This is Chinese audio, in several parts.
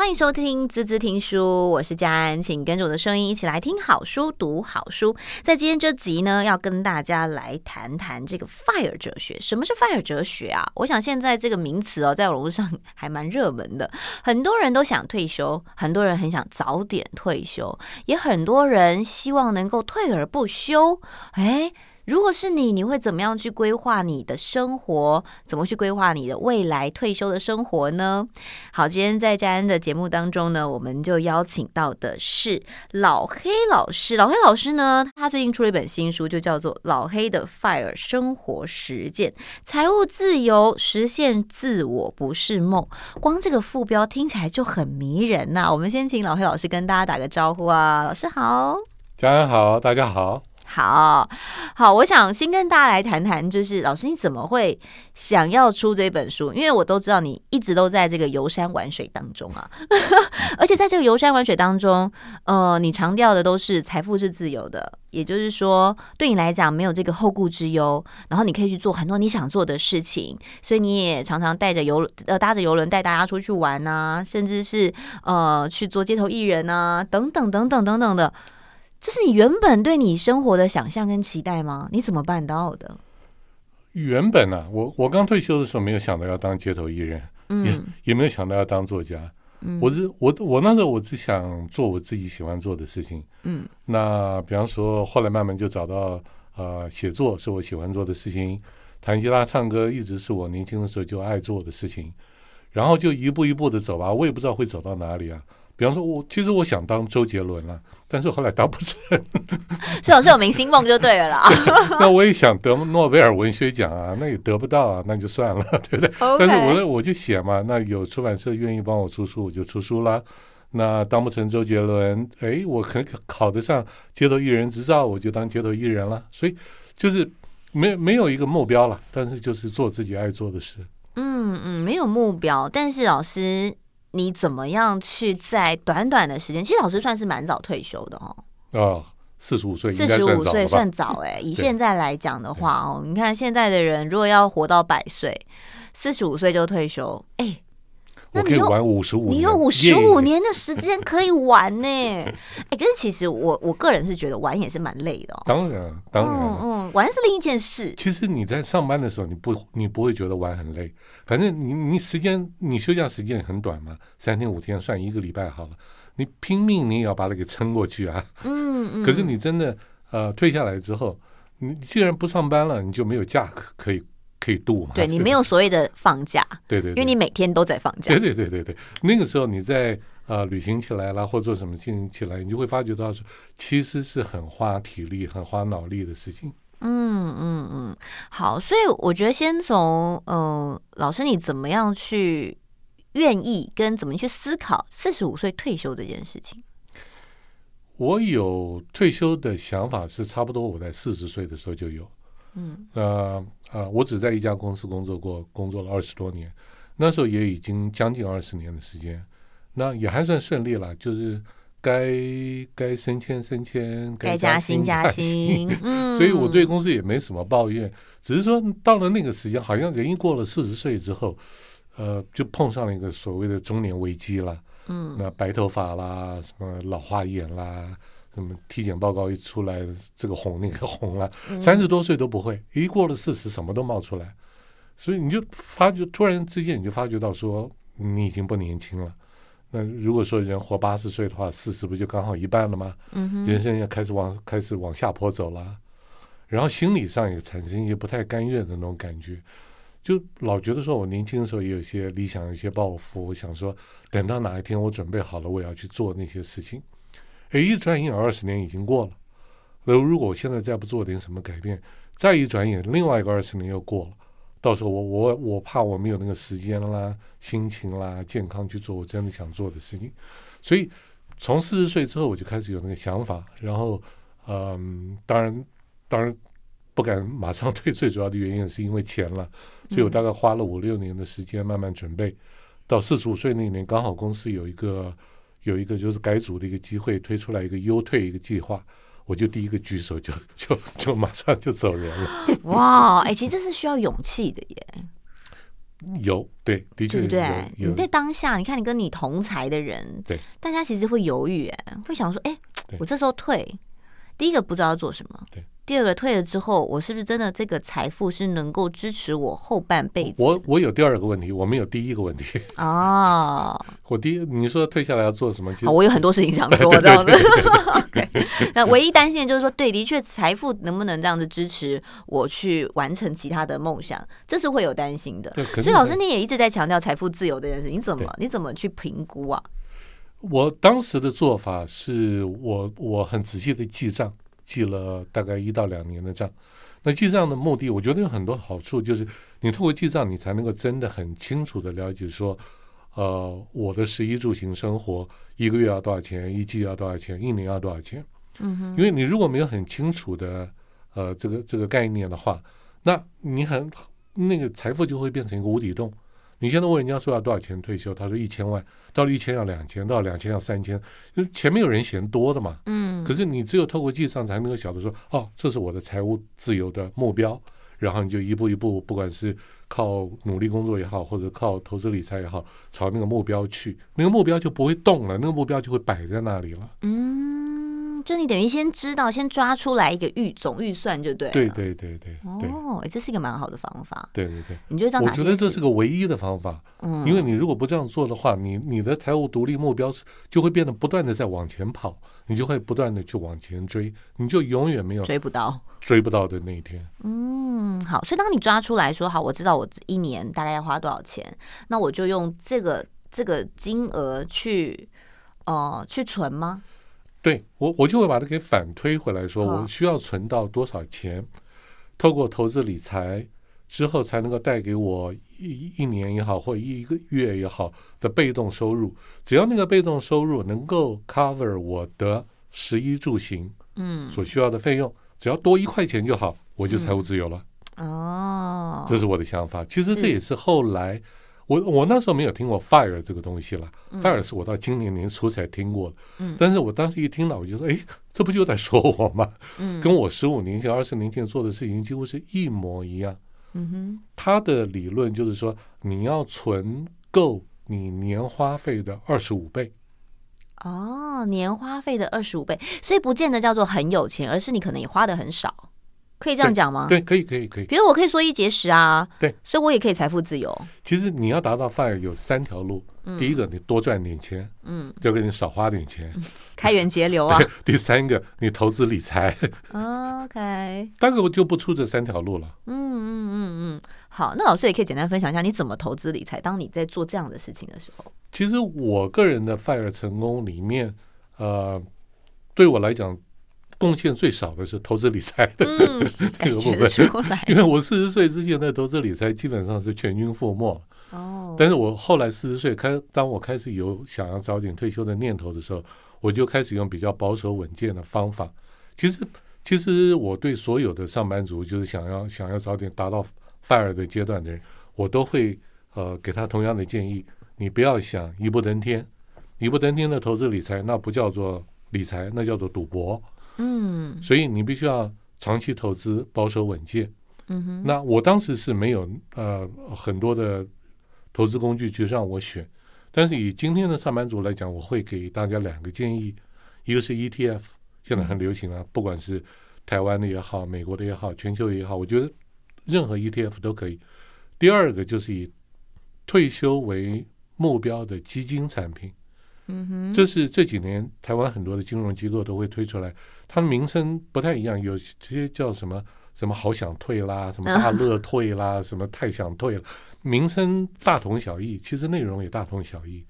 欢迎收听滋滋听书，我是佳安，请跟着我的声音一起来听好书、读好书。在今天这集呢，要跟大家来谈谈这个 FIRE 哲学。什么是 FIRE 哲学啊？我想现在这个名词哦，在网络上还蛮热门的，很多人都想退休，很多人很想早点退休，也很多人希望能够退而不休。哎。如果是你，你会怎么样去规划你的生活？怎么去规划你的未来退休的生活呢？好，今天在佳恩的节目当中呢，我们就邀请到的是老黑老师。老黑老师呢，他最近出了一本新书，就叫做《老黑的 FIRE 生活实践：财务自由，实现自我不是梦》。光这个副标听起来就很迷人呐、我们先请老黑老师跟大家打个招呼啊，老师好，佳恩好，大家好。好好，我想先跟大家来谈谈，就是老师你怎么会想要出这本书？因为我都知道你一直都在这个游山玩水当中啊，而且在这个游山玩水当中，呃，你强调的都是财富是自由的，也就是说，对你来讲没有这个后顾之忧，然后你可以去做很多你想做的事情，所以你也常常带着游呃搭着游轮带大家出去玩啊，甚至是呃去做街头艺人啊，等等等等等等的。这是你原本对你生活的想象跟期待吗？你怎么办到的？原本啊，我我刚退休的时候没有想到要当街头艺人，嗯、也也没有想到要当作家。嗯、我是我我那时候我只想做我自己喜欢做的事情。嗯，那比方说后来慢慢就找到呃写作是我喜欢做的事情，弹吉他唱歌一直是我年轻的时候就爱做的事情，然后就一步一步的走吧，我也不知道会走到哪里啊。比方说，我其实我想当周杰伦了，但是后来当不成。最好是有明星梦就对了啦。那我也想得诺贝尔文学奖啊，那也得不到啊，那就算了，对不对？Okay. 但是我我就写嘛，那有出版社愿意帮我出书，我就出书了。那当不成周杰伦，哎，我可考得上街头艺人执照，我就当街头艺人了。所以就是没没有一个目标了，但是就是做自己爱做的事。嗯嗯，没有目标，但是老师。你怎么样去在短短的时间？其实老师算是蛮早退休的哦。啊，四十五岁，四十五岁算早哎。以现在来讲的话哦，你看现在的人如果要活到百岁，四十五岁就退休，哎。我可以玩五十五年，你有五十五年的时间可以玩呢。哎，可是其实我我个人是觉得玩也是蛮累的哦。当然，当然，嗯嗯，玩是另一件事。其实你在上班的时候，你不你不会觉得玩很累，反正你你时间你休假时间很短嘛，三天五天算一个礼拜好了，你拼命你也要把它给撑过去啊。嗯嗯。可是你真的呃退下来之后，你既然不上班了，你就没有假可可以。可以度嘛？对，你没有所谓的放假，对对，因为你每天都在放假。对对对对对，那个时候你在呃旅行起来啦，或做什么事情起来，你就会发觉到说，其实是很花体力、很花脑力的事情。嗯嗯嗯，好，所以我觉得先从嗯、呃，老师你怎么样去愿意跟怎么去思考四十五岁退休这件事情？我有退休的想法是差不多我在四十岁的时候就有。嗯，呃呃，我只在一家公司工作过，工作了二十多年，那时候也已经将近二十年的时间，那也还算顺利了，就是该该升迁升迁，该加薪加薪，嗯，所以我对公司也没什么抱怨，只是说到了那个时间，好像人一过了四十岁之后，呃，就碰上了一个所谓的中年危机了，嗯，那白头发啦，什么老花眼啦。什么体检报告一出来，这个红那个红了，三十多岁都不会，一过了四十，什么都冒出来，所以你就发觉，突然之间你就发觉到说，你已经不年轻了。那如果说人活八十岁的话，四十不就刚好一半了吗？人生要开始往开始往下坡走了，然后心理上也产生一些不太甘愿的那种感觉，就老觉得说我年轻的时候也有些理想，有些抱负，我想说，等到哪一天我准备好了，我也要去做那些事情。哎，一转眼二十年已经过了。那如果我现在再不做点什么改变，再一转眼另外一个二十年又过了。到时候我我我怕我没有那个时间啦、心情啦、健康去做我真的想做的事情。所以从四十岁之后我就开始有那个想法。然后，嗯，当然当然不敢马上退，最主要的原因是因为钱了。所以我大概花了五六年的时间慢慢准备。到四十五岁那年，刚好公司有一个。有一个就是改组的一个机会，推出来一个优退一个计划，我就第一个举手就 就就马上就走人了。哇，哎，其实这是需要勇气的耶。有，对，的确对不对？你在当下，你看你跟你同才的人，对，大家其实会犹豫，哎，会想说，哎，我这时候退，第一个不知道要做什么，对。第二个退了之后，我是不是真的这个财富是能够支持我后半辈子？我我有第二个问题，我们有第一个问题哦。我第一，你说退下来要做什么？我有很多事情想 做，这样子。那唯一担心的就是说，对，的确财富能不能这样子支持我去完成其他的梦想，这是会有担心的。所以老师你也一直在强调财富自由这件事，你怎么你怎么去评估啊？我当时的做法是我我很仔细的记账。记了大概一到两年的账，那记账的目的，我觉得有很多好处，就是你通过记账，你才能够真的很清楚的了解说，呃，我的食衣住行生活一个月要多少钱，一季要多少钱，一年要多少钱。嗯哼，因为你如果没有很清楚的呃这个这个概念的话，那你很那个财富就会变成一个无底洞。你现在问人家说要多少钱退休，他说一千万，到了一千要两千，到两千要三千，就前面有人嫌多的嘛。嗯。可是你只有透过记账才能够晓得说，哦，这是我的财务自由的目标，然后你就一步一步，不管是靠努力工作也好，或者靠投资理财也好，朝那个目标去，那个目标就不会动了，那个目标就会摆在那里了。嗯。就你等于先知道，先抓出来一个预总预算就对。对对对对。哦，这是一个蛮好的方法。对对对。你觉得这样？我觉得这是个唯一的方法。嗯。因为你如果不这样做的话，你你的财务独立目标就会变得不断的在往前跑，你就会不断的去往前追，你就永远没有追不到追不到的那一天。嗯，好。所以当你抓出来说好，我知道我一年大概要花多少钱，那我就用这个这个金额去呃去存吗？对我，我就会把它给反推回来说，我需要存到多少钱，透过投资理财之后，才能够带给我一一年也好，或一个月也好的被动收入。只要那个被动收入能够 cover 我的食衣住行，嗯，所需要的费用，只要多一块钱就好，我就财务自由了。哦，这是我的想法。其实这也是后来。我我那时候没有听过 FIRE 这个东西了，嗯，FIRE 是我到今年年初才听过的。嗯，但是我当时一听到，我就说，哎，这不就在说我吗？嗯，跟我十五年前、二十年前做的事情几乎是一模一样。嗯哼，他的理论就是说，你要存够你年花费的二十五倍。哦，年花费的二十五倍，所以不见得叫做很有钱，而是你可能也花的很少。可以这样讲吗？对，可以，可以，可以。比如我可以说一节食啊，对，所以我也可以财富自由。其实你要达到 FIRE 有三条路，嗯、第一个你多赚点钱，嗯，第二个你少花点钱，嗯、开源节流啊。第三个你投资理财。OK，大概我就不出这三条路了。嗯嗯嗯嗯，好，那老师也可以简单分享一下你怎么投资理财。当你在做这样的事情的时候，其实我个人的 FIRE 成功里面，呃，对我来讲。贡献最少的是投资理财的 这个部分，因为我四十岁之前的投资理财基本上是全军覆没。哦，但是我后来四十岁开，当我开始有想要早点退休的念头的时候，我就开始用比较保守稳健的方法。其实，其实我对所有的上班族，就是想要想要早点达到 FIRE 的阶段的人，我都会呃给他同样的建议：你不要想一步登天，一步登天的投资理财，那不叫做理财，那叫做赌博。嗯，所以你必须要长期投资，保守稳健。嗯哼，那我当时是没有呃很多的投资工具去让我选，但是以今天的上班族来讲，我会给大家两个建议，一个是 ETF，现在很流行啊，不管是台湾的也好，美国的也好，全球也好，我觉得任何 ETF 都可以。第二个就是以退休为目标的基金产品。嗯哼，这是这几年台湾很多的金融机构都会推出来，它的名称不太一样，有些叫什么什么好想退啦，什么大乐退啦，什么太想退了，名称大同小异，其实内容也大同小异。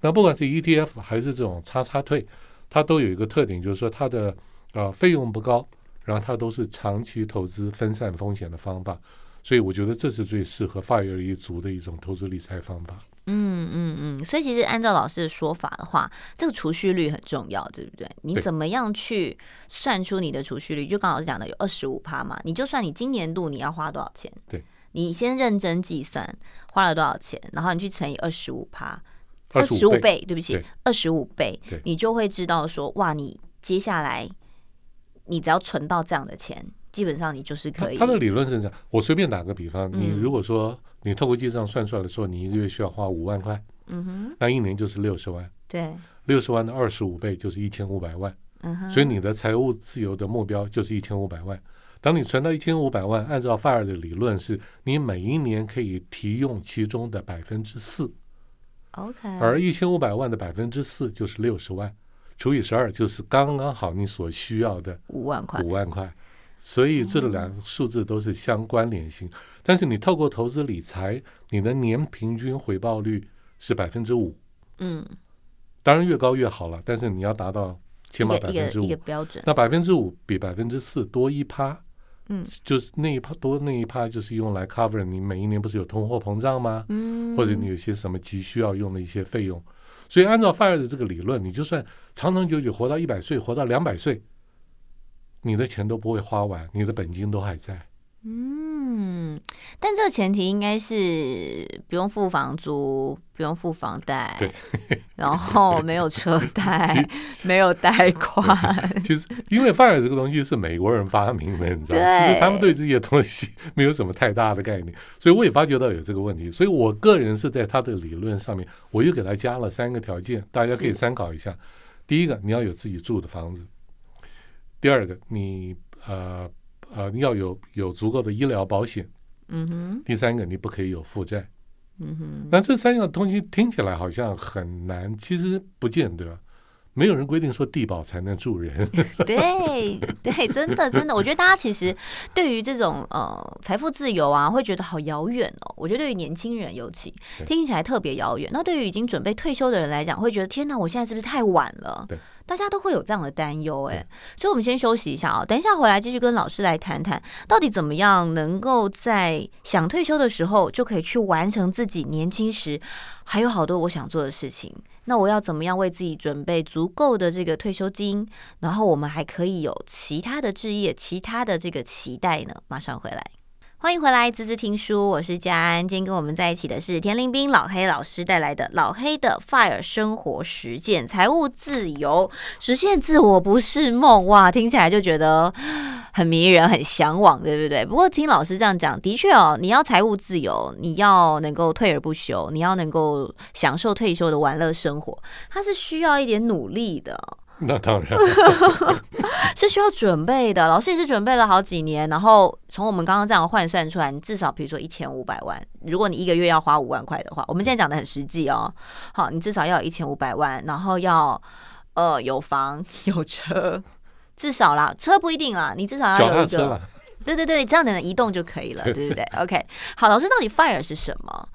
那不管是 ETF 还是这种叉叉退，它都有一个特点，就是说它的呃费用不高，然后它都是长期投资分散风险的方法。所以我觉得这是最适合 FIRE 一族的一种投资理财方法。嗯嗯嗯，所以其实按照老师的说法的话，这个储蓄率很重要，对不对？你怎么样去算出你的储蓄率？就刚老师讲的有二十五趴嘛，你就算你今年度你要花多少钱，对，你先认真计算花了多少钱，然后你去乘以二十五趴，二十五倍，对不起，二十五倍，你就会知道说，哇，你接下来你只要存到这样的钱。基本上你就是可以。他的理论是这样，我随便打个比方，你如果说你透过记账算出来的时候，你一个月需要花五万块，嗯哼，那一年就是六十万，对，六十万的二十五倍就是一千五百万，嗯哼，所以你的财务自由的目标就是一千五百万。当你存到一千五百万，按照 FIRE 的理论是，你每一年可以提用其中的百分之四，OK，而一千五百万的百分之四就是六十万，除以十二就是刚刚好你所需要的五万块，五万块。所以这两个数字都是相关联性，嗯、但是你透过投资理财，你的年平均回报率是百分之五。嗯，当然越高越好了，但是你要达到起码百分之五，标准。那百分之五比百分之四多一趴，嗯，就是那一趴多那一趴就是用来 cover 你每一年不是有通货膨胀吗？嗯，或者你有些什么急需要用的一些费用，所以按照 FIRE 的这个理论，你就算长长久久活到一百岁，活到两百岁。你的钱都不会花完，你的本金都还在。嗯，但这个前提应该是不用付房租，不用付房贷，对，然后没有车贷，没有贷款。其实，因为 FIRE 这个东西是美国人发明的，你知道吗？其实他们对这些东西没有什么太大的概念，所以我也发觉到有这个问题。所以我个人是在他的理论上面，我又给他加了三个条件，大家可以参考一下。第一个，你要有自己住的房子。第二个，你呃呃，你要有有足够的医疗保险。嗯哼。第三个，你不可以有负债。嗯哼。那这三样东西听起来好像很难，其实不见得。没有人规定说地保才能住人。对对，真的真的，我觉得大家其实对于这种呃财富自由啊，会觉得好遥远哦。我觉得对于年轻人尤其听起来特别遥远。那对于已经准备退休的人来讲，会觉得天哪，我现在是不是太晚了？对。大家都会有这样的担忧，哎，所以我们先休息一下啊，等一下回来继续跟老师来谈谈，到底怎么样能够在想退休的时候就可以去完成自己年轻时还有好多我想做的事情。那我要怎么样为自己准备足够的这个退休金？然后我们还可以有其他的置业、其他的这个期待呢？马上回来。欢迎回来，滋滋听书，我是佳安。今天跟我们在一起的是田林斌老黑老师带来的老黑的 FIRE 生活实践，财务自由，实现自我不是梦。哇，听起来就觉得很迷人，很向往，对不对？不过听老师这样讲，的确哦，你要财务自由，你要能够退而不休，你要能够享受退休的玩乐生活，它是需要一点努力的。那当然 是需要准备的。老师也是准备了好几年，然后从我们刚刚这样换算出来，你至少比如说一千五百万。如果你一个月要花五万块的话，我们现在讲的很实际哦。好，你至少要有一千五百万，然后要呃有房有车，至少啦，车不一定啦，你至少要有一个。对对对，这样的移动就可以了，对不对？OK。好，老师到底 FIRE 是什么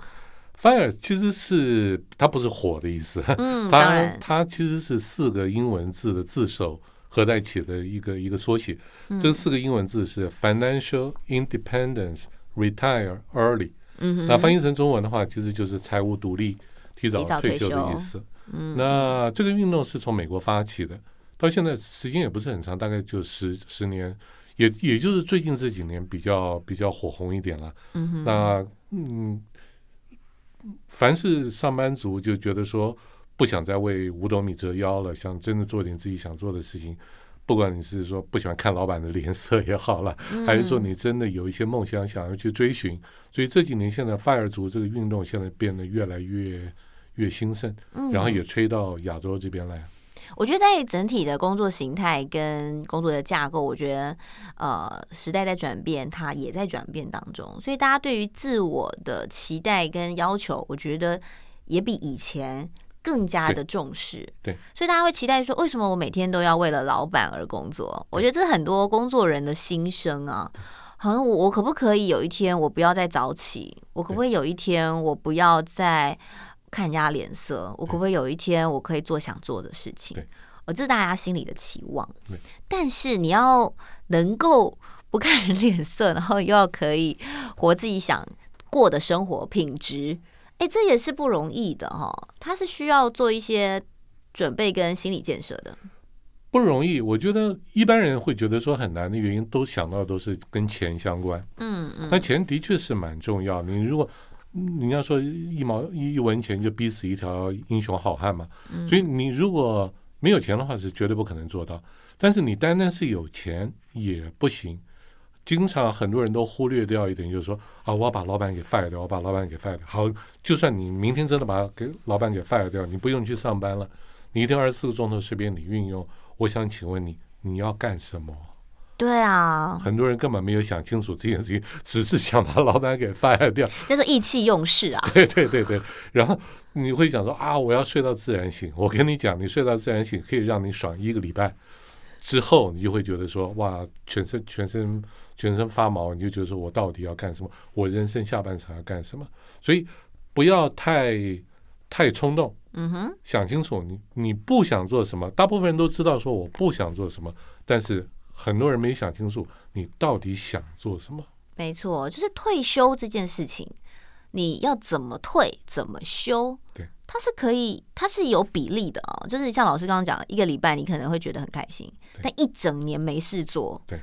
？Fire 其实是它不是火的意思，嗯，它它其实是四个英文字的字首合在一起的一个一个缩写。嗯、这四个英文字是 Financial Independence Retire Early。嗯，那翻译成中文的话，其实就是财务独立、提早退休的意思。嗯，那这个运动是从美国发起的，到现在时间也不是很长，大概就十十年，也也就是最近这几年比较比较火红一点了。嗯哼，那嗯。凡是上班族就觉得说不想再为五斗米折腰了，想真的做点自己想做的事情，不管你是说不喜欢看老板的脸色也好了，还是说你真的有一些梦想想要去追寻，所以这几年现在 FIRE 族这个运动现在变得越来越越兴盛，然后也吹到亚洲这边来。我觉得在整体的工作形态跟工作的架构，我觉得呃时代在转变，它也在转变当中，所以大家对于自我的期待跟要求，我觉得也比以前更加的重视。对，对，所以大家会期待说，为什么我每天都要为了老板而工作？我觉得这是很多工作人的心声啊。好像我我可不可以有一天我不要再早起？我可不可以有一天我不要再？看人家脸色，我可不可以有一天我可以做想做的事情？我这是大家心里的期望。但是你要能够不看人脸色，然后又要可以活自己想过的生活品质，哎，这也是不容易的哈。他是需要做一些准备跟心理建设的，不容易。我觉得一般人会觉得说很难的原因，都想到都是跟钱相关。嗯嗯，那钱的确是蛮重要。你如果人家说一毛一文钱就逼死一条英雄好汉嘛，所以你如果没有钱的话是绝对不可能做到。但是你单单是有钱也不行，经常很多人都忽略掉一点，就是说啊，我要把老板给 fire 掉，我把老板给 fire 掉。好，就算你明天真的把给老板给 fire 掉，你不用去上班了，你一天二十四个钟头随便你运用。我想请问你，你要干什么？对啊，很多人根本没有想清楚这件事情，只是想把老板给 fire 掉，那是意气用事啊。对对对对，然后你会想说啊，我要睡到自然醒。我跟你讲，你睡到自然醒可以让你爽一个礼拜，之后你就会觉得说哇，全身全身。全身发毛，你就觉得说我到底要干什么？我人生下半场要干什么？所以不要太太冲动，嗯哼，想清楚你你不想做什么。大部分人都知道说我不想做什么，但是很多人没想清楚你到底想做什么。没错，就是退休这件事情，你要怎么退，怎么休？对，它是可以，它是有比例的啊。就是像老师刚刚讲，一个礼拜你可能会觉得很开心，但一整年没事做，对。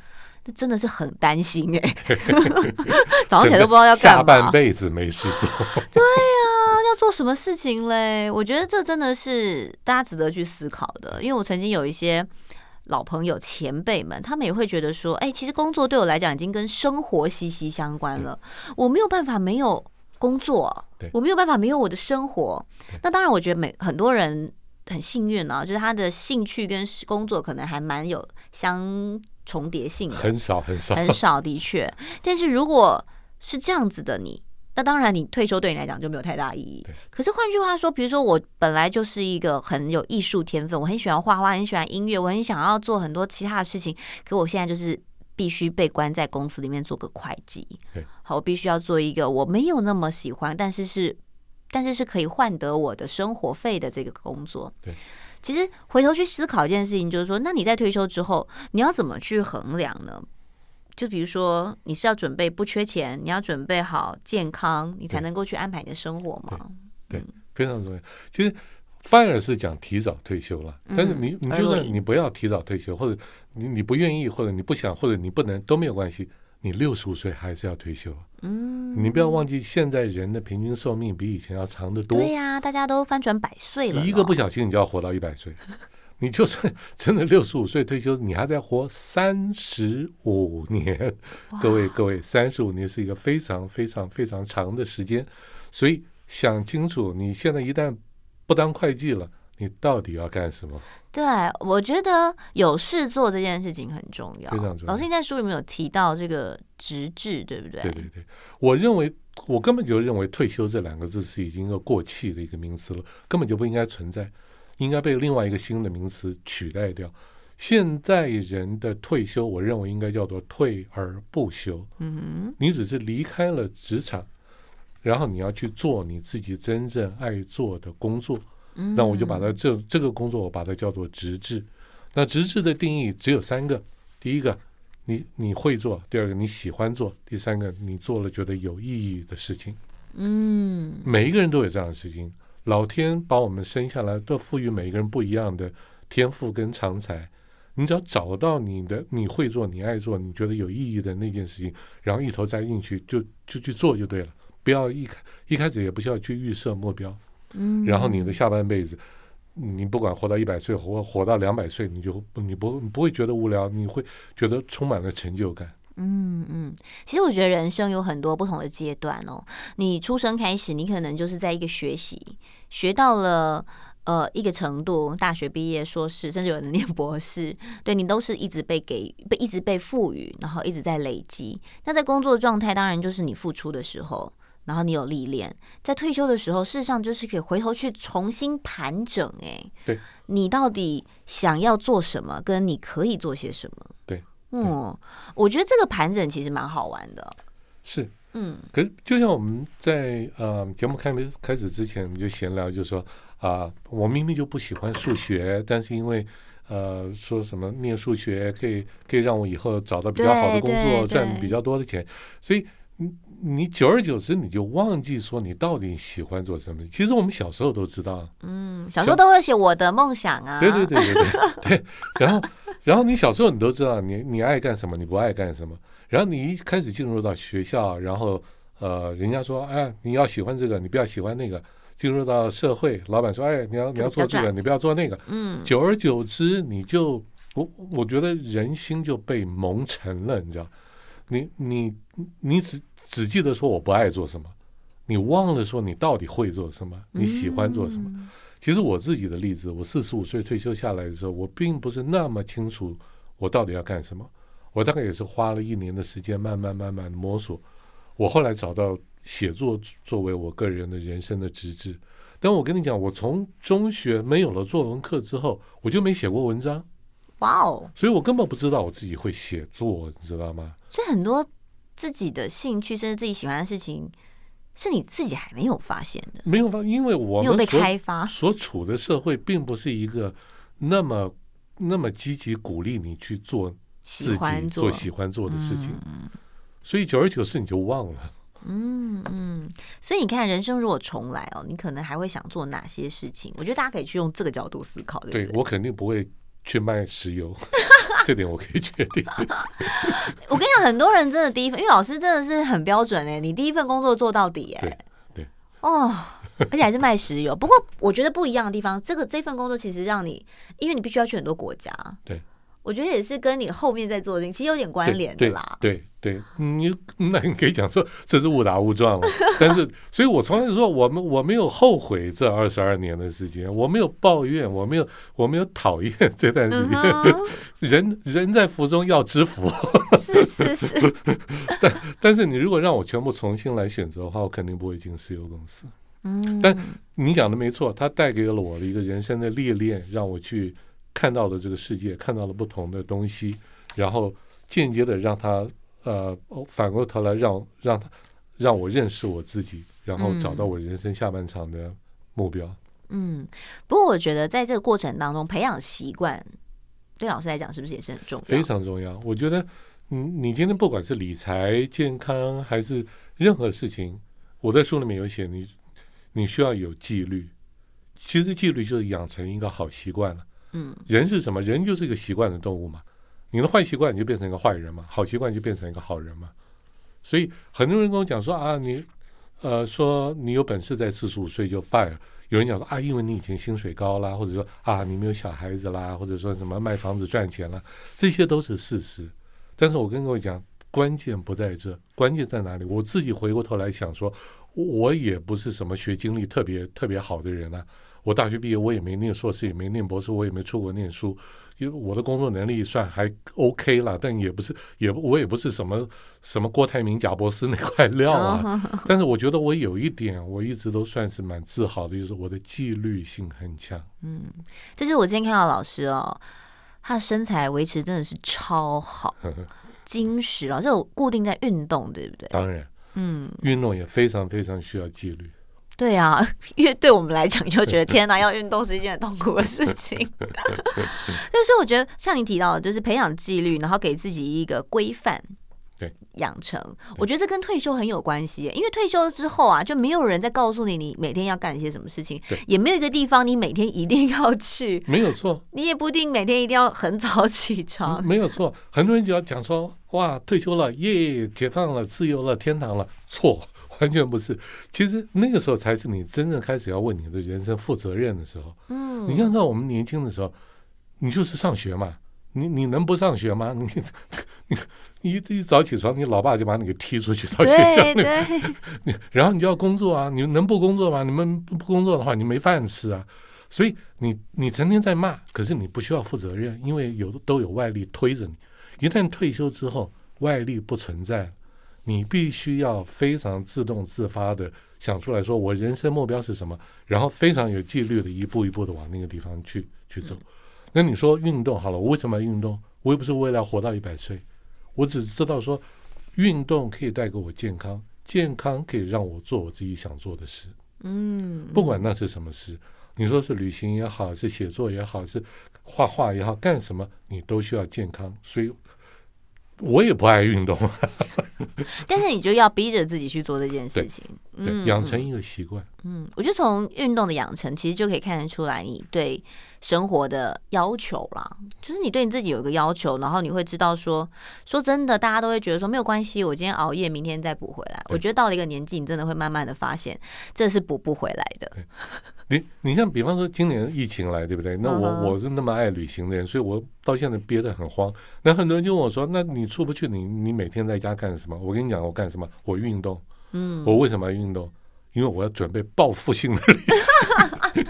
这真的是很担心哎、欸，早上起来都不知道要干嘛，下半辈子没事做。对呀，要做什么事情嘞？我觉得这真的是大家值得去思考的。因为我曾经有一些老朋友、前辈们，他们也会觉得说，哎，其实工作对我来讲已经跟生活息息相关了，我没有办法没有工作，我没有办法没有我的生活。那当然，我觉得每很多人很幸运啊，就是他的兴趣跟工作可能还蛮有相。重叠性的很少很少很少，的确。但是如果是这样子的你，那当然你退休对你来讲就没有太大意义。可是换句话说，比如说我本来就是一个很有艺术天分，我很喜欢画画，很喜欢音乐，我很想要做很多其他的事情。可我现在就是必须被关在公司里面做个会计。好，我必须要做一个我没有那么喜欢，但是是但是是可以换得我的生活费的这个工作。对。其实回头去思考一件事情，就是说，那你在退休之后，你要怎么去衡量呢？就比如说，你是要准备不缺钱，你要准备好健康，你才能够去安排你的生活吗？对，对，非常重要。其实 FIRE 是讲提早退休了，但是你你就算你不要提早退休，或者你你不愿意，或者你不想，或者你不能，都没有关系。你六十五岁还是要退休，嗯，你不要忘记，现在人的平均寿命比以前要长得多。对呀，大家都翻转百岁了，一个不小心你就要活到一百岁。你就算真的六十五岁退休，你还在活三十五年。各位各位，三十五年是一个非常非常非常长的时间，所以想清楚，你现在一旦不当会计了。你到底要干什么？对，我觉得有事做这件事情很重要，非常重要。老师，你在书里面有提到这个职志，对不对？对对对，我认为我根本就认为“退休”这两个字是已经一个过气的一个名词了，根本就不应该存在，应该被另外一个新的名词取代掉。现在人的退休，我认为应该叫做“退而不休”。嗯哼，你只是离开了职场，然后你要去做你自己真正爱做的工作。那我就把它这这个工作我把它叫做职志。那职志的定义只有三个：第一个，你你会做；第二个，你喜欢做；第三个，你做了觉得有意义的事情。嗯，每一个人都有这样的事情。老天把我们生下来，都赋予每一个人不一样的天赋跟长才。你只要找到你的你会做、你爱做、你觉得有意义的那件事情，然后一头栽进去，就就去做就对了。不要一开一开始也不需要去预设目标。嗯，然后你的下半辈子，你不管活到一百岁，活活到两百岁，你就你不不会觉得无聊，你会觉得充满了成就感。嗯嗯，其实我觉得人生有很多不同的阶段哦。你出生开始，你可能就是在一个学习，学到了呃一个程度，大学毕业、硕士，甚至有人念 博士，对你都是一直被给被一直被赋予，然后一直在累积。那在工作状态，当然就是你付出的时候。然后你有历练，在退休的时候，事实上就是可以回头去重新盘整。哎，对，你到底想要做什么，跟你可以做些什么？对，嗯，我觉得这个盘整其实蛮好玩的。是，嗯，可是就像我们在呃节目开没开始之前，我们就闲聊，就说啊、呃，我明明就不喜欢数学，但是因为呃说什么念数学可以可以让我以后找到比较好的工作，赚比较多的钱，所以。你你久而久之，你就忘记说你到底喜欢做什么。其实我们小时候都知道，嗯，小时候都会写我的梦想啊。对对对对对对。然后然后你小时候你都知道你你爱干什么，你不爱干什么。然后你一开始进入到学校，然后呃，人家说哎，你要喜欢这个，你不要喜欢那个。进入到社会，老板说哎，你要你要做这个，你不要做那个。嗯。久而久之，你就我我觉得人心就被蒙尘了，你知道。你你你只只记得说我不爱做什么，你忘了说你到底会做什么，你喜欢做什么。嗯、其实我自己的例子，我四十五岁退休下来的时候，我并不是那么清楚我到底要干什么。我大概也是花了一年的时间，慢慢慢慢摸索。我后来找到写作作为我个人的人生的职志。但我跟你讲，我从中学没有了作文课之后，我就没写过文章。哇哦！所以我根本不知道我自己会写作，你知道吗？所以很多自己的兴趣，甚至自己喜欢的事情，是你自己还没有发现的。没有发，因为我们没有被开发，所处的社会并不是一个那么那么积极鼓励你去做。自己做喜欢做的事情，嗯、所以久而久之你就忘了。嗯嗯，所以你看，人生如果重来哦，你可能还会想做哪些事情？我觉得大家可以去用这个角度思考。对，对，对我肯定不会去卖石油，这点我可以确定。我跟你讲，很多人真的第一份，因为老师真的是很标准哎，你第一份工作做到底哎，对，对哦，而且还是卖石油。不过我觉得不一样的地方，这个这份工作其实让你，因为你必须要去很多国家，对。我觉得也是跟你后面在做的，其实有点关联的啦。对对，对，你那你可以讲说这是误打误撞了，但是，所以我从来就说我们我没有后悔这二十二年的时间，我没有抱怨，我没有我没有讨厌这段时间。嗯、人人在福中要知福。是是是。但但是你如果让我全部重新来选择的话，我肯定不会进石油公司。嗯。但你讲的没错，它带给了我的一个人生的历练，让我去。看到了这个世界，看到了不同的东西，然后间接的让他呃反过头来让让他让我认识我自己，然后找到我人生下半场的目标。嗯，不过我觉得在这个过程当中培养习惯，对老师来讲是不是也是很重要？非常重要。我觉得，嗯，你今天不管是理财、健康还是任何事情，我在书里面有写，你你需要有纪律。其实纪律就是养成一个好习惯了。嗯，人是什么？人就是一个习惯的动物嘛。你的坏习惯，你就变成一个坏人嘛；好习惯，就变成一个好人嘛。所以很多人跟我讲说啊，你呃说你有本事在四十五岁就 fire。有人讲说啊，因为你以前薪水高啦，或者说啊你没有小孩子啦，或者说什么卖房子赚钱啦，这些都是事实。但是我跟各位讲，关键不在这，关键在哪里？我自己回过头来想说，我也不是什么学经历特别特别好的人啊。我大学毕业，我也没念硕士，也没念博士，我也没出国念书，因为我的工作能力算还 OK 了，但也不是，也我也不是什么什么郭台铭、贾伯斯那块料啊。但是我觉得我有一点，我一直都算是蛮自豪的，就是我的纪律性很强。嗯，这是我今天看到老师哦，他的身材维持真的是超好，精实。老师有固定在运动，对不对？当然，嗯，运动也非常非常需要纪律。对啊，因为对我们来讲，就觉得天哪，要运动是一件很痛苦的事情。就是我觉得像你提到的，就是培养纪律，然后给自己一个规范，对，养成。我觉得这跟退休很有关系，因为退休之后啊，就没有人再告诉你你每天要干些什么事情，也没有一个地方你每天一定要去，没有错。你也不一定每天一定要很早起床，没有错。很多人就要讲说，哇，退休了，耶，解放了，自由了，天堂了，错。完全不是，其实那个时候才是你真正开始要为你的人生负责任的时候。嗯，你看到我们年轻的时候，你就是上学嘛，你你能不上学吗？你你你一早起床，你老爸就把你给踢出去到学校里面，你然后你就要工作啊，你能不工作吗？你们不工作的话，你没饭吃啊。所以你你成天在骂，可是你不需要负责任，因为有的都有外力推着你。一旦退休之后，外力不存在。你必须要非常自动自发的想出来说，我人生目标是什么，然后非常有纪律的一步一步的往那个地方去去走。那你说运动好了，我为什么要运动？我又不是为了活到一百岁，我只知道说，运动可以带给我健康，健康可以让我做我自己想做的事。嗯，不管那是什么事，你说是旅行也好，是写作也好，是画画也好，干什么你都需要健康，所以。我也不爱运动，但是你就要逼着自己去做这件事情，对，对，养成一个习惯。嗯，我觉得从运动的养成，其实就可以看得出来你对生活的要求啦。就是你对你自己有一个要求，然后你会知道说，说真的，大家都会觉得说没有关系，我今天熬夜，明天再补回来。我觉得到了一个年纪，你真的会慢慢的发现，这是补不回来的。你你像比方说今年疫情来，对不对？那我我是那么爱旅行的人，所以我到现在憋得很慌。那很多人就问我说，那你出不去，你你每天在家干什么？我跟你讲，我干什么？我运动。嗯，我为什么要运动？因为我要准备报复性的旅行，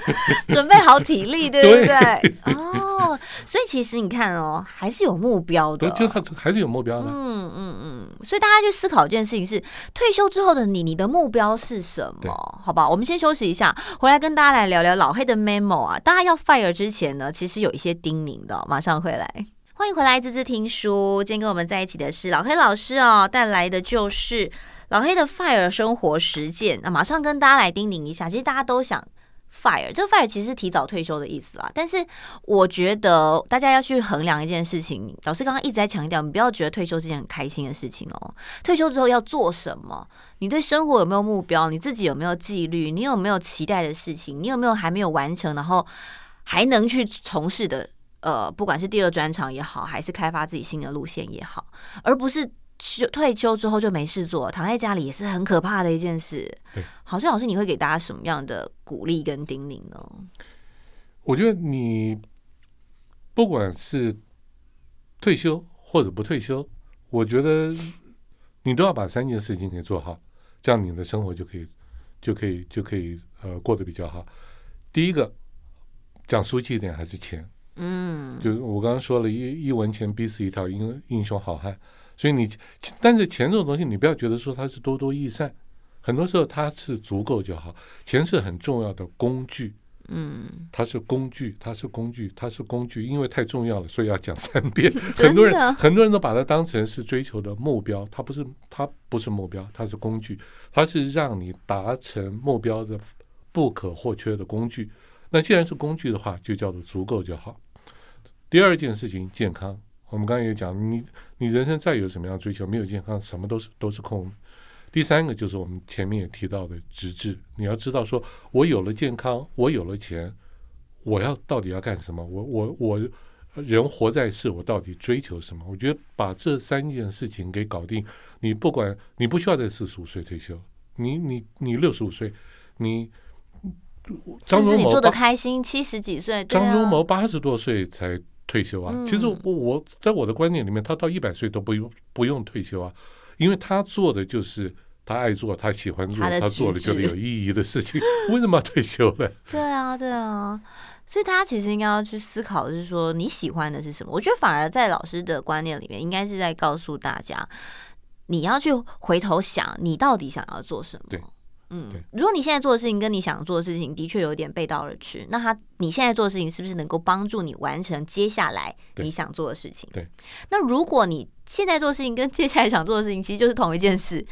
准备好体力，对不对？对哦，所以其实你看哦，还是有目标的，就他还是有目标的。嗯嗯嗯，所以大家去思考一件事情是：退休之后的你，你的目标是什么？好吧，我们先休息一下，回来跟大家来聊聊老黑的 memo 啊。大家要 fire 之前呢，其实有一些叮咛的，马上回来。欢迎回来，滋滋听书。今天跟我们在一起的是老黑老师哦，带来的就是。老黑的 FIRE 生活实践，那马上跟大家来叮咛一下。其实大家都想 FIRE，这个 FIRE 其实是提早退休的意思啦。但是我觉得大家要去衡量一件事情。老师刚刚一直在强调，你不要觉得退休是件很开心的事情哦。退休之后要做什么？你对生活有没有目标？你自己有没有纪律？你有没有期待的事情？你有没有还没有完成，然后还能去从事的？呃，不管是第二专场也好，还是开发自己新的路线也好，而不是。休退休之后就没事做，躺在家里也是很可怕的一件事。对，好像老师，你会给大家什么样的鼓励跟叮咛呢？我觉得你不管是退休或者不退休，我觉得你都要把三件事情给做好，这样你的生活就可以就可以就可以呃过得比较好。第一个讲俗气一点还是钱，嗯，就我刚刚说了一一文钱逼死一条英英雄好汉。所以你，但是钱这种东西，你不要觉得说它是多多益善，很多时候它是足够就好。钱是很重要的工具，嗯，它是工具，它是工具，它是工具，因为太重要了，所以要讲三遍。很多人很多人都把它当成是追求的目标，它不是，它不是目标，它是工具，它是让你达成目标的不可或缺的工具。那既然是工具的话，就叫做足够就好。第二件事情，健康。我们刚才也讲，你你人生再有什么样追求，没有健康，什么都是都是空。第三个就是我们前面也提到的直至，你要知道，说我有了健康，我有了钱，我要到底要干什么？我我我人活在世，我到底追求什么？我觉得把这三件事情给搞定，你不管你不需要在四十五岁退休，你你你六十五岁，你甚至你做的开心，七十几岁，张忠谋八十多岁才。退休啊，其实我我在我的观念里面，他到一百岁都不用不用退休啊，因为他做的就是他爱做、他喜欢做、他，他做的觉得有意义的事情，为什么要退休呢？对啊，对啊，所以大家其实应该要去思考，就是说你喜欢的是什么？我觉得反而在老师的观念里面，应该是在告诉大家，你要去回头想，你到底想要做什么。嗯，如果你现在做的事情跟你想做的事情的确有点背道而驰，那他你现在做的事情是不是能够帮助你完成接下来你想做的事情？对，那如果你现在做的事情跟接下来想做的事情其实就是同一件事，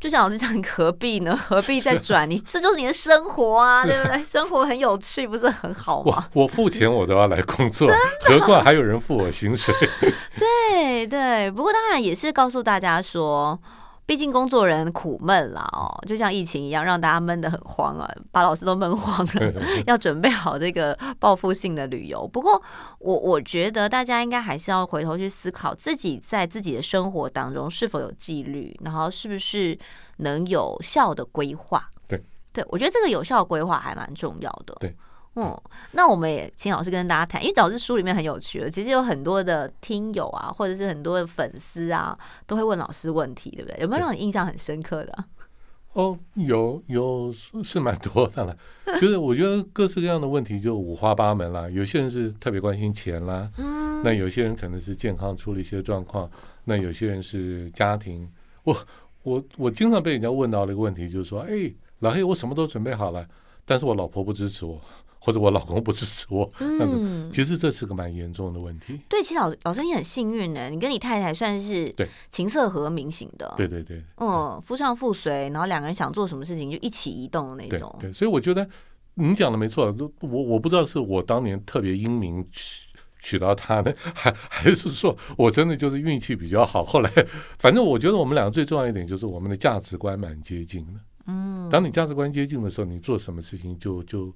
就像老师讲，你何必呢？何必再转？你这就是你的生活啊，对不对？生活很有趣，不是很好吗？我我付钱我都要来工作，何况还有人付我薪水？对对，不过当然也是告诉大家说。毕竟工作人苦闷啦，哦，就像疫情一样，让大家闷得很慌啊，把老师都闷慌了。要准备好这个报复性的旅游。不过，我我觉得大家应该还是要回头去思考，自己在自己的生活当中是否有纪律，然后是不是能有效的规划。对，对我觉得这个有效的规划还蛮重要的。对。嗯，那我们也请老师跟大家谈，因为老师书里面很有趣的，其实有很多的听友啊，或者是很多的粉丝啊，都会问老师问题，对不对？有没有让你印象很深刻的？哦，有有是蛮多的了，就是我觉得各式各样的问题就五花八门啦。有些人是特别关心钱啦，嗯，那有些人可能是健康出了一些状况，那有些人是家庭。我我我经常被人家问到的一个问题就是说，哎，老黑，我什么都准备好了，但是我老婆不支持我。或者我老公不支持我，嗯，其实这是个蛮严重的问题。对，其实老老师你很幸运呢，你跟你太太算是对琴瑟和鸣型的，对对对，嗯，夫唱妇随，然后两个人想做什么事情就一起移动的那种。对，对，所以我觉得你讲的没错，我我不知道是我当年特别英明娶娶到她呢，还还是说我真的就是运气比较好。后来，反正我觉得我们两个最重要一点就是我们的价值观蛮接近的。嗯，当你价值观接近的时候，你做什么事情就就，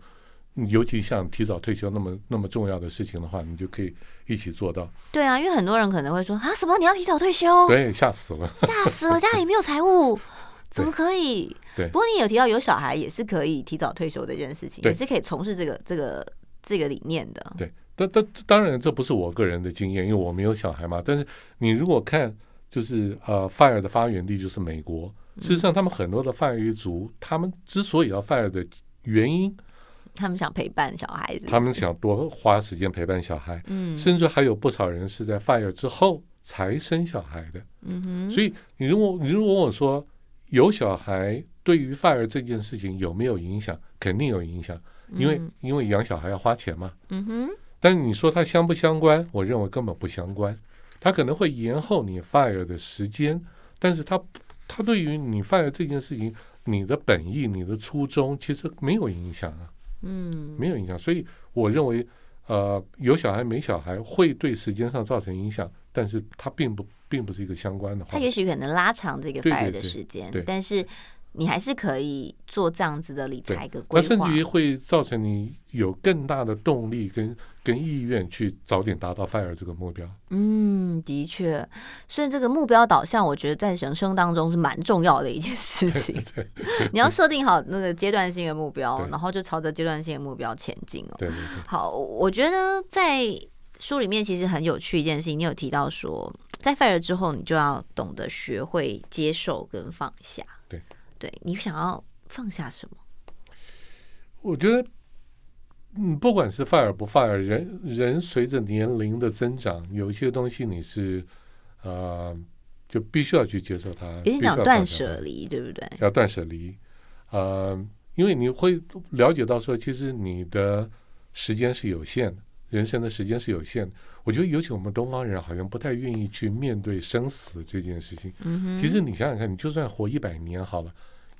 尤其像提早退休那么那么重要的事情的话，你就可以一起做到。对啊，因为很多人可能会说啊，什么你要提早退休？对，吓死了，吓死了，家里没有财务，怎么可以？对。不过你有提到有小孩也是可以提早退休这件事情，也是可以从事这个这个这个理念的。对，但但当然这不是我个人的经验，因为我没有小孩嘛。但是你如果看，就是呃，FIRE 的发源地就是美国。事实上，他们很多的 FIRE 族，他们之所以要 FIRE 的原因，他们想陪伴小孩子，他们想多花时间陪伴小孩。嗯，甚至还有不少人是在 FIRE 之后才生小孩的。嗯哼，所以你如果你如果问我说有小孩对于 FIRE 这件事情有没有影响？肯定有影响，因为因为养小孩要花钱嘛。嗯哼，但你说它相不相关？我认为根本不相关。它可能会延后你 FIRE 的时间，但是它。它对于你 FIRE 这件事情，你的本意、你的初衷，其实没有影响啊，嗯，没有影响。所以我认为，呃，有小孩没小孩会对时间上造成影响，但是它并不并不是一个相关的话。它也许可能拉长这个 FIRE 的时间，对对对，但是。你还是可以做这样子的理财跟规划，那甚至于会造成你有更大的动力跟跟意愿去早点达到 FIRE 这个目标。嗯，的确，所以这个目标导向，我觉得在人生当中是蛮重要的一件事情。对对对，你要设定好那个阶段性的目标，然后就朝着阶段性的目标前进哦。对对对。好，我觉得在书里面其实很有趣一件事情，你有提到说，在 FIRE 之后，你就要懂得学会接受跟放下。对。对，你想要放下什么？我觉得，嗯，不管是 FIRE 不 FIRE，人人随着年龄的增长，有一些东西你是啊、呃，就必须要去接受它。有点讲断舍离，对不对？要断舍离，呃，因为你会了解到说，其实你的时间是有限的，人生的时间是有限的。我觉得，尤其我们东方人好像不太愿意去面对生死这件事情。其实你想想看，你就算活一百年好了。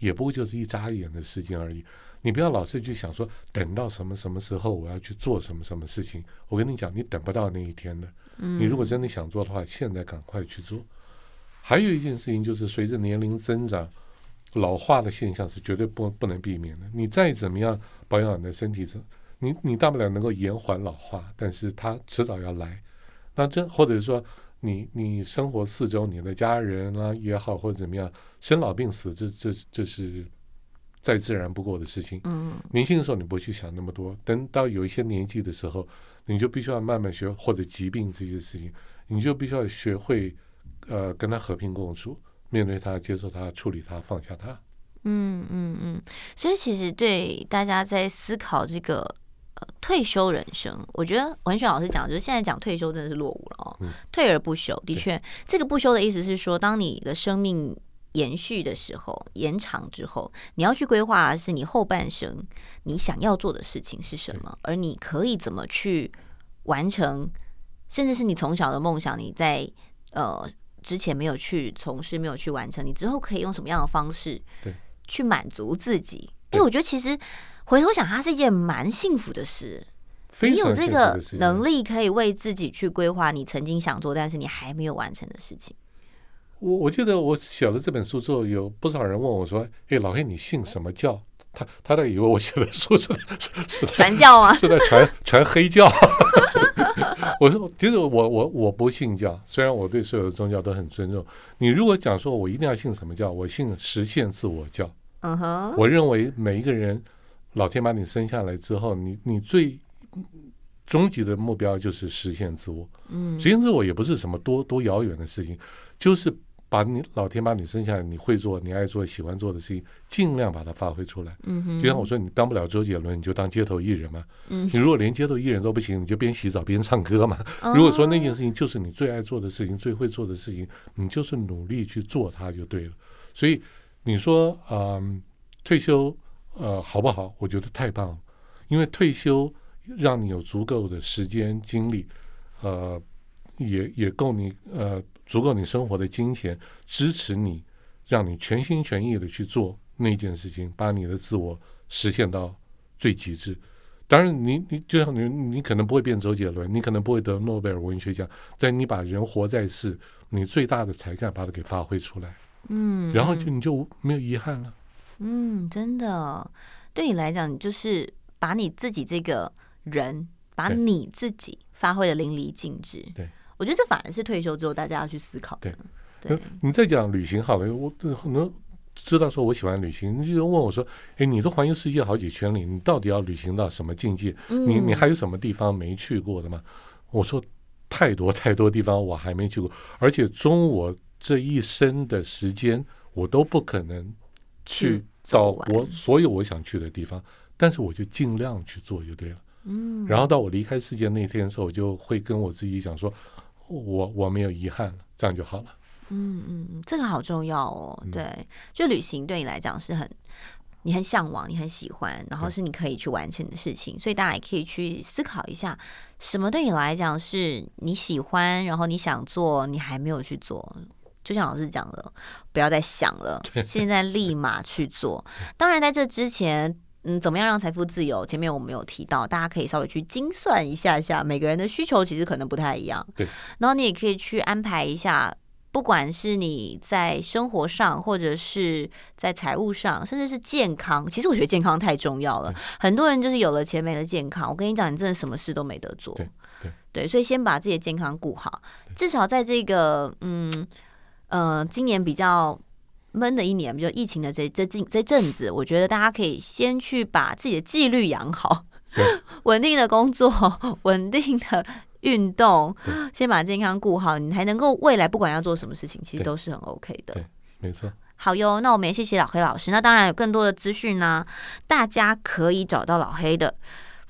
也不过就是一眨眼的事情而已，你不要老是去想说等到什么什么时候我要去做什么什么事情。我跟你讲，你等不到那一天的。你如果真的想做的话，现在赶快去做。还有一件事情就是，随着年龄增长，老化的现象是绝对不不能避免的。你再怎么样保养你的身体，你你大不了能够延缓老化，但是它迟早要来。那这或者说。你你生活四周，你的家人啊也好，或者怎么样，生老病死，这这这是再自然不过的事情。嗯，年轻的时候你不会去想那么多，等到有一些年纪的时候，你就必须要慢慢学，或者疾病这些事情，你就必须要学会呃跟他和平共处，面对他，接受他，处理他，放下他。嗯嗯嗯，所以其实对大家在思考这个。退休人生，我觉得文选老师讲，就是现在讲退休真的是落伍了哦。嗯、退而不休，的确，这个不休的意思是说，当你的生命延续的时候，延长之后，你要去规划的是你后半生你想要做的事情是什么，而你可以怎么去完成，甚至是你从小的梦想，你在呃之前没有去从事，没有去完成，你之后可以用什么样的方式去满足自己？因为我觉得其实。回头想，它是一件蛮幸福的事。你有这个能力，可以为自己去规划你曾经想做但是你还没有完成的事情。我我记得我写了这本书之后，有不少人问我说：“哎，老黑，你信什么教？”他他都以为我写的书是是传教啊，是在传传黑教。我说，其实我我我不信教，虽然我对所有的宗教都很尊重。你如果讲说我一定要信什么教，我信实现自我教。嗯哼，我认为每一个人。老天把你生下来之后，你你最终极的目标就是实现自我。嗯，实现自我也不是什么多多遥远的事情，就是把你老天把你生下来，你会做、你爱做、喜欢做的事情，尽量把它发挥出来。嗯哼，就像我说，你当不了周杰伦，你就当街头艺人嘛。嗯，你如果连街头艺人都不行，你就边洗澡边唱歌嘛。如果说那件事情就是你最爱做的事情、最会做的事情，你就是努力去做它就对了。所以你说，嗯，退休。呃，好不好？我觉得太棒了，因为退休让你有足够的时间精力，呃，也也够你呃足够你生活的金钱支持你，让你全心全意的去做那件事情，把你的自我实现到最极致。当然你，你你就像你，你可能不会变周杰伦，你可能不会得诺贝尔文学奖，但你把人活在世，你最大的才干把它给发挥出来，嗯，然后就你就没有遗憾了。嗯，真的，对你来讲，就是把你自己这个人，把你自己发挥的淋漓尽致。对，我觉得这反而是退休之后大家要去思考的。对，对你在讲旅行好了，我很多知道说我喜欢旅行，你就问我说：“哎，你都环游世界好几圈了，你到底要旅行到什么境界？嗯、你你还有什么地方没去过的吗？”我说：“太多太多地方我还没去过，而且中我这一生的时间，我都不可能去到我所有我想去的地方，但是我就尽量去做就对了。嗯，然后到我离开世界那天的时候，我就会跟我自己讲说，我我没有遗憾了，这样就好了。嗯嗯，这个好重要哦。对，就旅行对你来讲是很你很向往，你很喜欢，然后是你可以去完成的事情，所以大家也可以去思考一下，什么对你来讲是你喜欢，然后你想做，你还没有去做。就像老师讲的，不要再想了，现在立马去做。当然，在这之前，嗯，怎么样让财富自由？前面我们有提到，大家可以稍微去精算一下下，每个人的需求其实可能不太一样。对。然后你也可以去安排一下，不管是你在生活上，或者是在财务上，甚至是健康。其实我觉得健康太重要了。很多人就是有了钱没了健康，我跟你讲，你真的什么事都没得做。对对对，所以先把自己的健康顾好，至少在这个嗯。呃，今年比较闷的一年，比如疫情的这这近这阵子，我觉得大家可以先去把自己的纪律养好，稳定的工作，稳定的运动，先把健康顾好，你才能够未来不管要做什么事情，其实都是很 OK 的。对，没错。好哟，那我们也谢谢老黑老师。那当然有更多的资讯呢，大家可以找到老黑的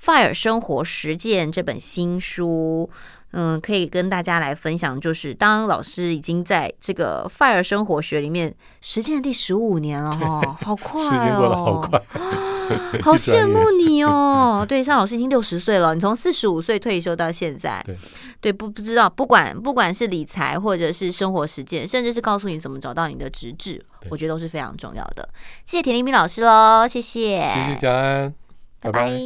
《FIRE 生活实践》这本新书。嗯，可以跟大家来分享，就是当老师已经在这个 FIRE 生活学里面实践第十五年了哦，好快哦，时间过得好快，好羡慕 你哦。对，像老师已经六十岁了，你从四十五岁退休到现在，对，对，不不知道，不管不管是理财或者是生活实践，甚至是告诉你怎么找到你的职志，我觉得都是非常重要的。谢谢田立斌老师喽，谢谢，谢谢佳安，拜拜。拜拜。